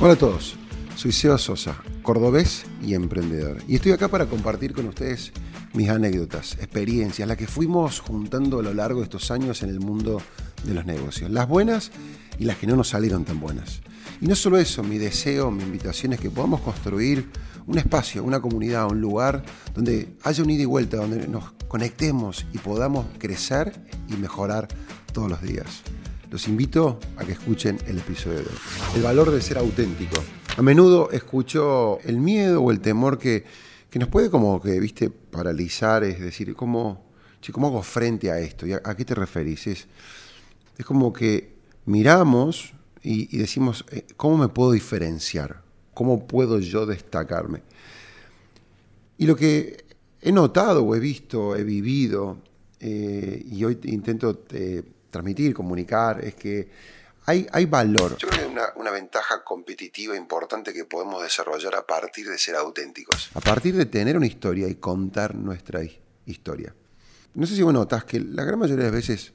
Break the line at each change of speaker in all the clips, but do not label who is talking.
Hola a todos, soy Seba Sosa, cordobés y emprendedor. Y estoy acá para compartir con ustedes mis anécdotas, experiencias, las que fuimos juntando a lo largo de estos años en el mundo de los negocios. Las buenas y las que no nos salieron tan buenas. Y no solo eso, mi deseo, mi invitación es que podamos construir un espacio, una comunidad, un lugar donde haya un ida y vuelta, donde nos conectemos y podamos crecer y mejorar todos los días. Los invito a que escuchen el episodio de hoy. El valor de ser auténtico. A menudo escucho el miedo o el temor que, que nos puede como que, viste, paralizar, es decir, ¿cómo, ¿cómo hago frente a esto? ¿Y a, qué te referís? Es, es como que miramos y, y decimos, eh, ¿cómo me puedo diferenciar? ¿Cómo puedo yo destacarme? Y lo que he notado o he visto, he vivido, eh, y hoy intento eh, transmitir, comunicar, es que hay, hay valor. Yo creo que hay una, una, ventaja competitiva importante que podemos desarrollar a partir de ser auténticos. A partir de tener una historia y contar nuestra historia. No sé si vos notas que la gran mayoría de las veces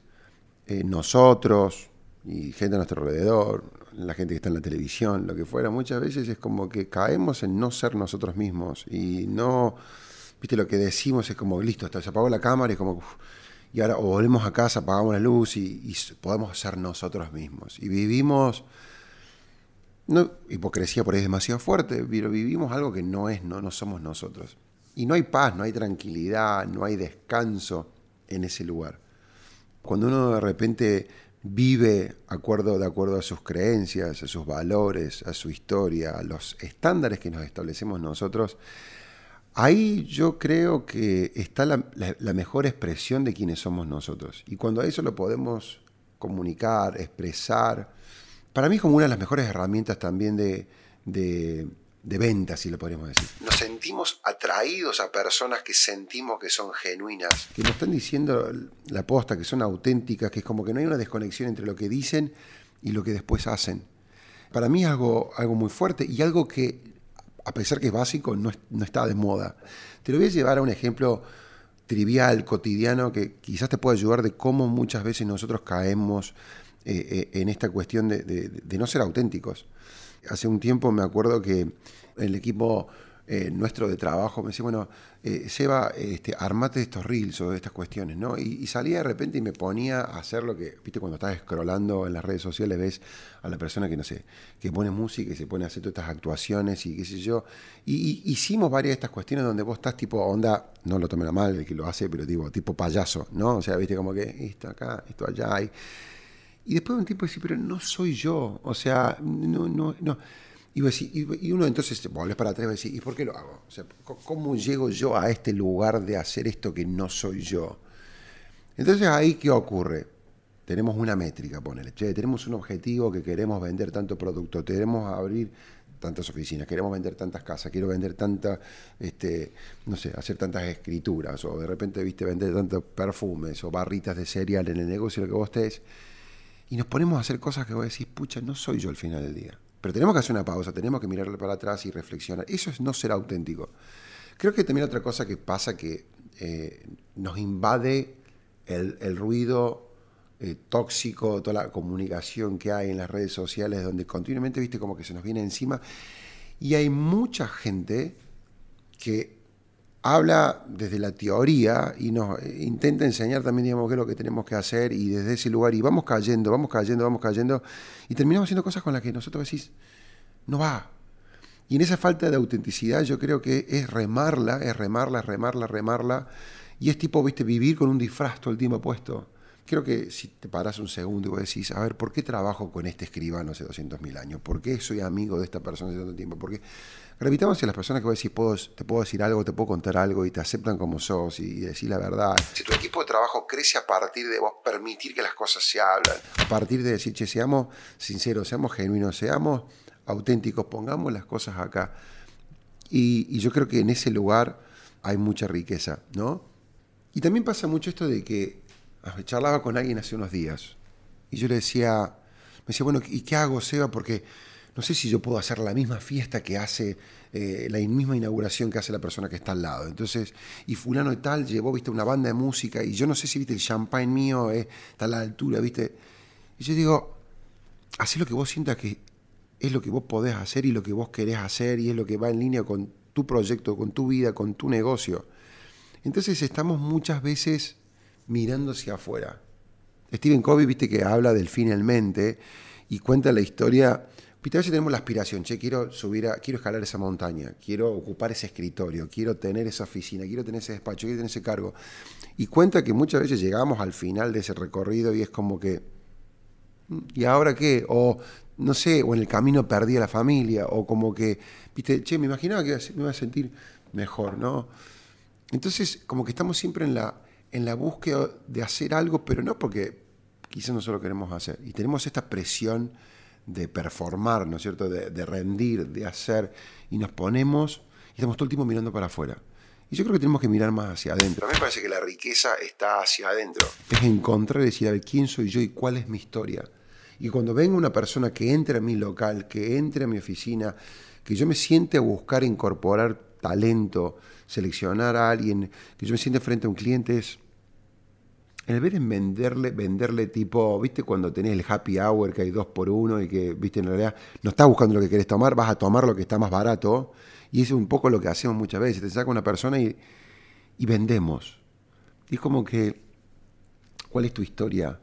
eh, nosotros y gente a nuestro alrededor, la gente que está en la televisión, lo que fuera, muchas veces es como que caemos en no ser nosotros mismos y no, viste, lo que decimos es como, listo, se apagó la cámara y como, y ahora o volvemos a casa, apagamos la luz y, podemos ser nosotros mismos. Y vivimos, no, hipocresía por ahí es demasiado fuerte, pero vivimos algo que no es, no, no somos nosotros. Y no hay paz, no hay tranquilidad, no hay descanso en ese lugar. Cuando uno de repente vive acuerdo, de acuerdo a sus creencias, a sus valores, a su historia, a los estándares que nos establecemos nosotros, ahí yo creo que está la, mejor expresión de quienes somos nosotros. Y cuando a eso lo podemos comunicar, expresar, para mí es como una de las mejores herramientas también de, de de venta, si lo podemos decir. Nos sentimos atraídos a personas que sentimos que son genuinas, que nos están diciendo la posta, que son auténticas, que es como que no hay una desconexión entre lo que dicen y lo que después hacen. Para mí es algo, algo muy fuerte y algo que, a pesar que es básico, no, está de moda. Te lo voy a llevar a un ejemplo trivial, cotidiano, que quizás te pueda ayudar de cómo muchas veces nosotros caemos eh, eh, en esta cuestión de no ser auténticos hace un tiempo me acuerdo que el equipo eh, nuestro de trabajo me decía, bueno, eh, Seba, este, armate estos reels o estas cuestiones, ¿no? Y, salía de repente y me ponía a hacer lo que, viste, cuando estás scrollando en las redes sociales ves a la persona que, no sé, que pone música y se pone a hacer todas estas actuaciones y qué sé yo. Y, hicimos varias de estas cuestiones donde vos estás tipo onda, no lo tomen a mal el que lo hace, pero tipo, tipo payaso, ¿no? O sea, viste, como que esto acá, esto allá. Y, y después de un tiempo decís, pero no soy yo. O sea, no, no, no. Y, uno entonces volvés para atrás y decís, ¿y por qué lo hago? O sea, ¿cómo llego yo a este lugar de hacer esto que no soy yo? Entonces ahí, ¿qué ocurre? Tenemos una métrica, ponele. Tenemos un objetivo que queremos vender tanto producto, queremos abrir tantas oficinas, queremos vender tantas casas, quiero vender tanta, este, no sé, hacer tantas escrituras, o de repente, viste, vender tantos perfumes o barritas de cereal en el negocio, lo que vos estés y nos ponemos a hacer cosas que vos decís, pucha, no soy yo al final del día. Pero tenemos que hacer una pausa, tenemos que mirarle para atrás y reflexionar. Eso es no ser auténtico. Creo que también otra cosa que pasa que eh, nos invade el, ruido eh, tóxico, toda la comunicación que hay en las redes sociales, donde continuamente, viste, como que se nos viene encima. Y hay mucha gente que habla desde la teoría y nos intenta enseñar también, digamos, qué es lo que tenemos que hacer y desde ese lugar, y vamos cayendo, vamos cayendo, vamos cayendo, y terminamos haciendo cosas con las que nosotros decís, no va. Y en esa falta de autenticidad yo creo que es remarla, es remarla, remarla, remarla, y es tipo, viste, vivir con un disfraz todo el tiempo puesto. Creo que si te paras un segundo y vos decís, a ver, ¿por qué trabajo con este escribano hace 200.000 años? ¿Por qué soy amigo de esta persona hace tanto tiempo? ¿Por qué? Gravitamos hacia las personas que vos decís, puedo, te puedo decir algo, te puedo contar algo y te aceptan como sos y, decir la verdad. Si tu equipo de trabajo crece a partir de vos permitir que las cosas se hablan, a partir de decir, che, seamos sinceros, seamos genuinos, seamos auténticos, pongamos las cosas acá. Y, yo creo que en ese lugar hay mucha riqueza, ¿no? Y también pasa mucho esto de que charlaba con alguien hace unos días y yo le decía, me decía, bueno, ¿y qué hago, Seba? Porque no sé si yo puedo hacer la misma fiesta que hace, eh, la misma inauguración que hace la persona que está al lado. Entonces, y fulano y tal llevó, viste, una banda de música y yo no sé si, viste, el champagne mío está a la altura, viste. Y yo digo, haz lo que vos sientas que es lo que vos podés hacer y lo que vos querés hacer y es lo que va en línea con tu proyecto, con tu vida, con tu negocio. Entonces estamos muchas veces mirando hacia afuera. Stephen Covey, viste que habla del finalmente y cuenta la historia. Viste, a veces tenemos la aspiración, che, quiero subir a, quiero escalar esa montaña, quiero ocupar ese escritorio, quiero tener esa oficina, quiero tener ese despacho, quiero tener ese cargo. Y cuenta que muchas veces llegamos al final de ese recorrido y es como que, mm, ¿y ahora qué? O no sé, o en el camino perdí a la familia, o como que, viste, che, me imaginaba que me iba a sentir mejor, ¿no? Entonces, como que estamos siempre en la, en la búsqueda de hacer algo, pero no porque quizás nosotros lo queremos hacer. Y tenemos esta presión de performar, ¿no es cierto? De, rendir, de hacer, y nos ponemos y estamos todo el tiempo mirando para afuera. Y yo creo que tenemos que mirar más hacia adentro. A mí me parece que la riqueza está hacia adentro. Es encontrar y decir, a ver, ¿quién soy yo y cuál es mi historia? Y cuando venga una persona que entre a mi local, que entre a mi oficina, que yo me siente a buscar incorporar talento, seleccionar a alguien, que yo me siente frente a un cliente, es en vez de venderle, venderle tipo, viste, cuando tenés el happy hour que hay dos por uno y que, viste, en realidad no estás buscando lo que querés tomar, vas a tomar lo que está más barato. Y es un poco lo que hacemos muchas veces. Te saca una persona y, y vendemos. Y es como que, ¿cuál es tu historia?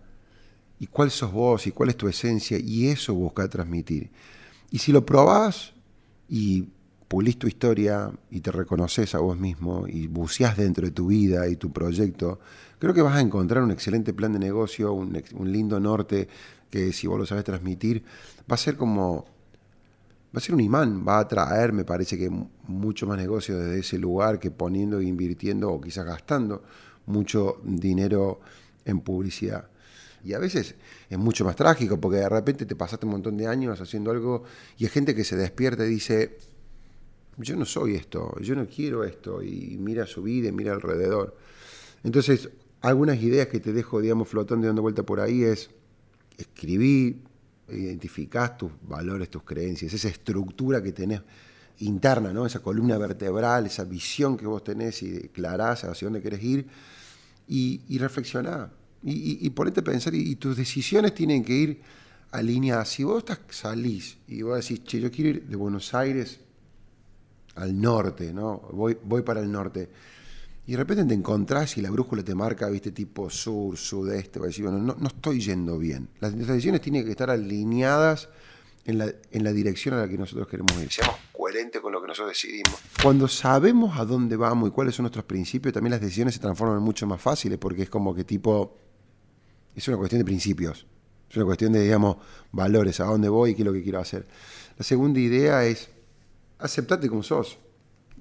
¿Y cuál sos vos? ¿Y cuál es tu esencia? Y eso busca transmitir. Y si lo probás y pulís tu historia y te reconoces a vos mismo y buceás dentro de tu vida y tu proyecto, creo que vas a encontrar un excelente plan de negocio, un, lindo norte que si vos lo sabes transmitir, va a ser como, va a ser un imán, va a atraer, me parece que mucho más negocio desde ese lugar que poniendo e invirtiendo o quizás gastando mucho dinero en publicidad. Y a veces es mucho más trágico porque de repente te pasaste un montón de años haciendo algo y hay gente que se despierta y dice, yo no soy esto, yo no quiero esto, y mira su vida y mira alrededor. Entonces, algunas ideas que te dejo, digamos, flotando y dando vuelta por ahí es escribir, identificás tus valores, tus creencias, esa estructura que tenés interna, ¿no? esa columna vertebral, esa visión que vos tenés y declarás hacia dónde querés ir y, y y, ponete a pensar, y, tus decisiones tienen que ir alineadas. Si vos estás, salís y vos decís, che, yo quiero ir de Buenos Aires al norte, ¿no? Voy, voy para el norte y de repente te encontrás y la brújula te marca, viste, tipo sur, sudeste, va a decir, bueno, no, no estoy yendo bien. Las, decisiones tienen que estar alineadas en la, en la dirección a la que nosotros queremos ir. Seamos coherentes con lo que nosotros decidimos. Cuando sabemos a dónde vamos y cuáles son nuestros principios, también las decisiones se transforman mucho más fáciles, porque es como que tipo, es una cuestión de principios. Es una cuestión de, digamos, valores, a dónde voy y qué es lo que quiero hacer. La segunda idea es, aceptate como sos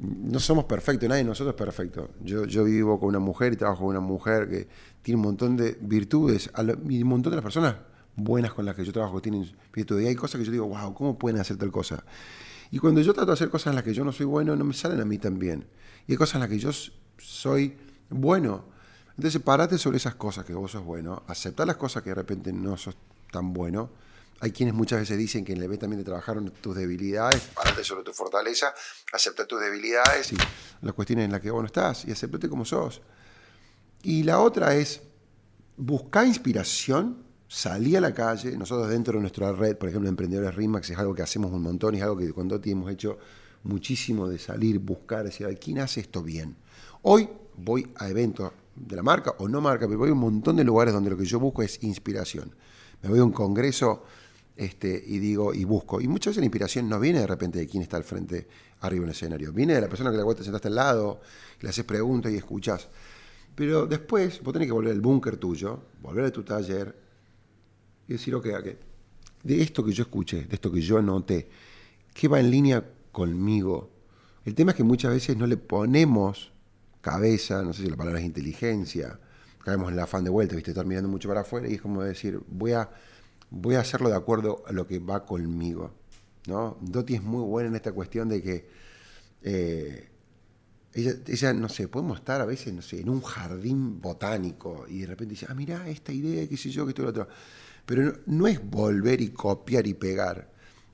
no somos perfectos, nadie de nosotros es perfecto. Yo, yo vivo con una mujer y trabajo con una mujer que tiene un montón de virtudes y un montón de las personas buenas con las que yo trabajo tienen virtudes. Y hay cosas que yo digo, wow, ¿cómo pueden hacer tal cosa? Y cuando yo trato de hacer cosas en las que yo no soy bueno, no me salen a mí tan bien. Y hay cosas en las que yo soy bueno. Entonces, parate sobre esas cosas que vos sos bueno, aceptar las cosas que de repente no sos tan bueno hay quienes muchas veces dicen que en el B también te trabajaron tus debilidades, parate sobre tu fortaleza, acepta tus debilidades y las cuestiones en las que vos no estás y aceptate como sos. Y la otra es buscar inspiración, salir a la calle. Nosotros dentro de nuestra red, por ejemplo, Emprendedores RIMAX, es algo que hacemos un montón y es algo que con Doti hemos hecho muchísimo de salir, buscar, decir, ¿quién hace esto bien? Hoy voy a eventos de la marca o no marca, pero voy a un montón de lugares donde lo que yo busco es inspiración. Me voy a un congreso este, y digo, y busco. Y muchas veces la inspiración no viene de repente de quién está al frente, arriba en el escenario. Viene de la persona que la te sentaste al lado, le haces preguntas y escuchas. Pero después vos tenés que volver al búnker tuyo, volver a tu taller y decir, ok, okay, de esto que yo escuché, de esto que yo noté, ¿qué va en línea conmigo? El tema es que muchas veces no le ponemos cabeza, no sé si la palabra es inteligencia, caemos en el afán de vuelta, ¿viste? estar mirando mucho para afuera y es como decir, voy a voy a hacerlo de acuerdo a lo que va conmigo. ¿no? Doti es muy buena en esta cuestión de que eh, ella, no sé, podemos estar a veces, no sé, en un jardín botánico y de repente dice, ah, mira, esta idea, qué sé yo, que esto y lo otro. Pero no, es volver y copiar y pegar.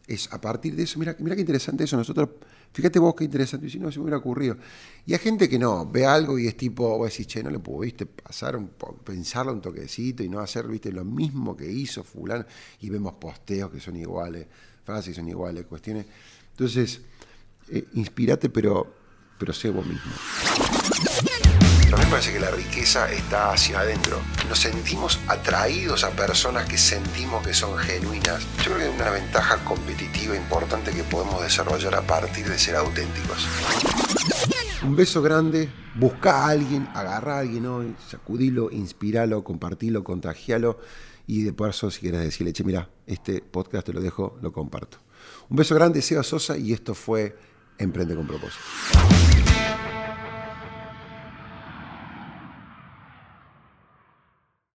es a partir de eso, mira, mira qué interesante eso, nosotros, fíjate vos qué interesante, si no se me hubiera ocurrido. Y hay gente que no, ve algo y es tipo, vos decís, che, no le pudiste pasar, un, pensarlo un toquecito y no hacer, viste, lo mismo que hizo fulano, y vemos posteos que son iguales, frases que son iguales, cuestiones. Entonces, eh, inspirate, pero, pero sé vos mismo. A mí me parece que la riqueza está hacia adentro. Nos sentimos atraídos a personas que sentimos que son genuinas. Yo creo que es una ventaja competitiva importante que podemos desarrollar a partir de ser auténticos. Un beso grande, busca a alguien, agarra a alguien hoy, sacudilo, inspiralo, compartilo, contagialo y de paso si quieres decirle, che, mira, este podcast te lo dejo, lo comparto. Un beso grande, Seba Sosa y esto fue Emprende con propósito.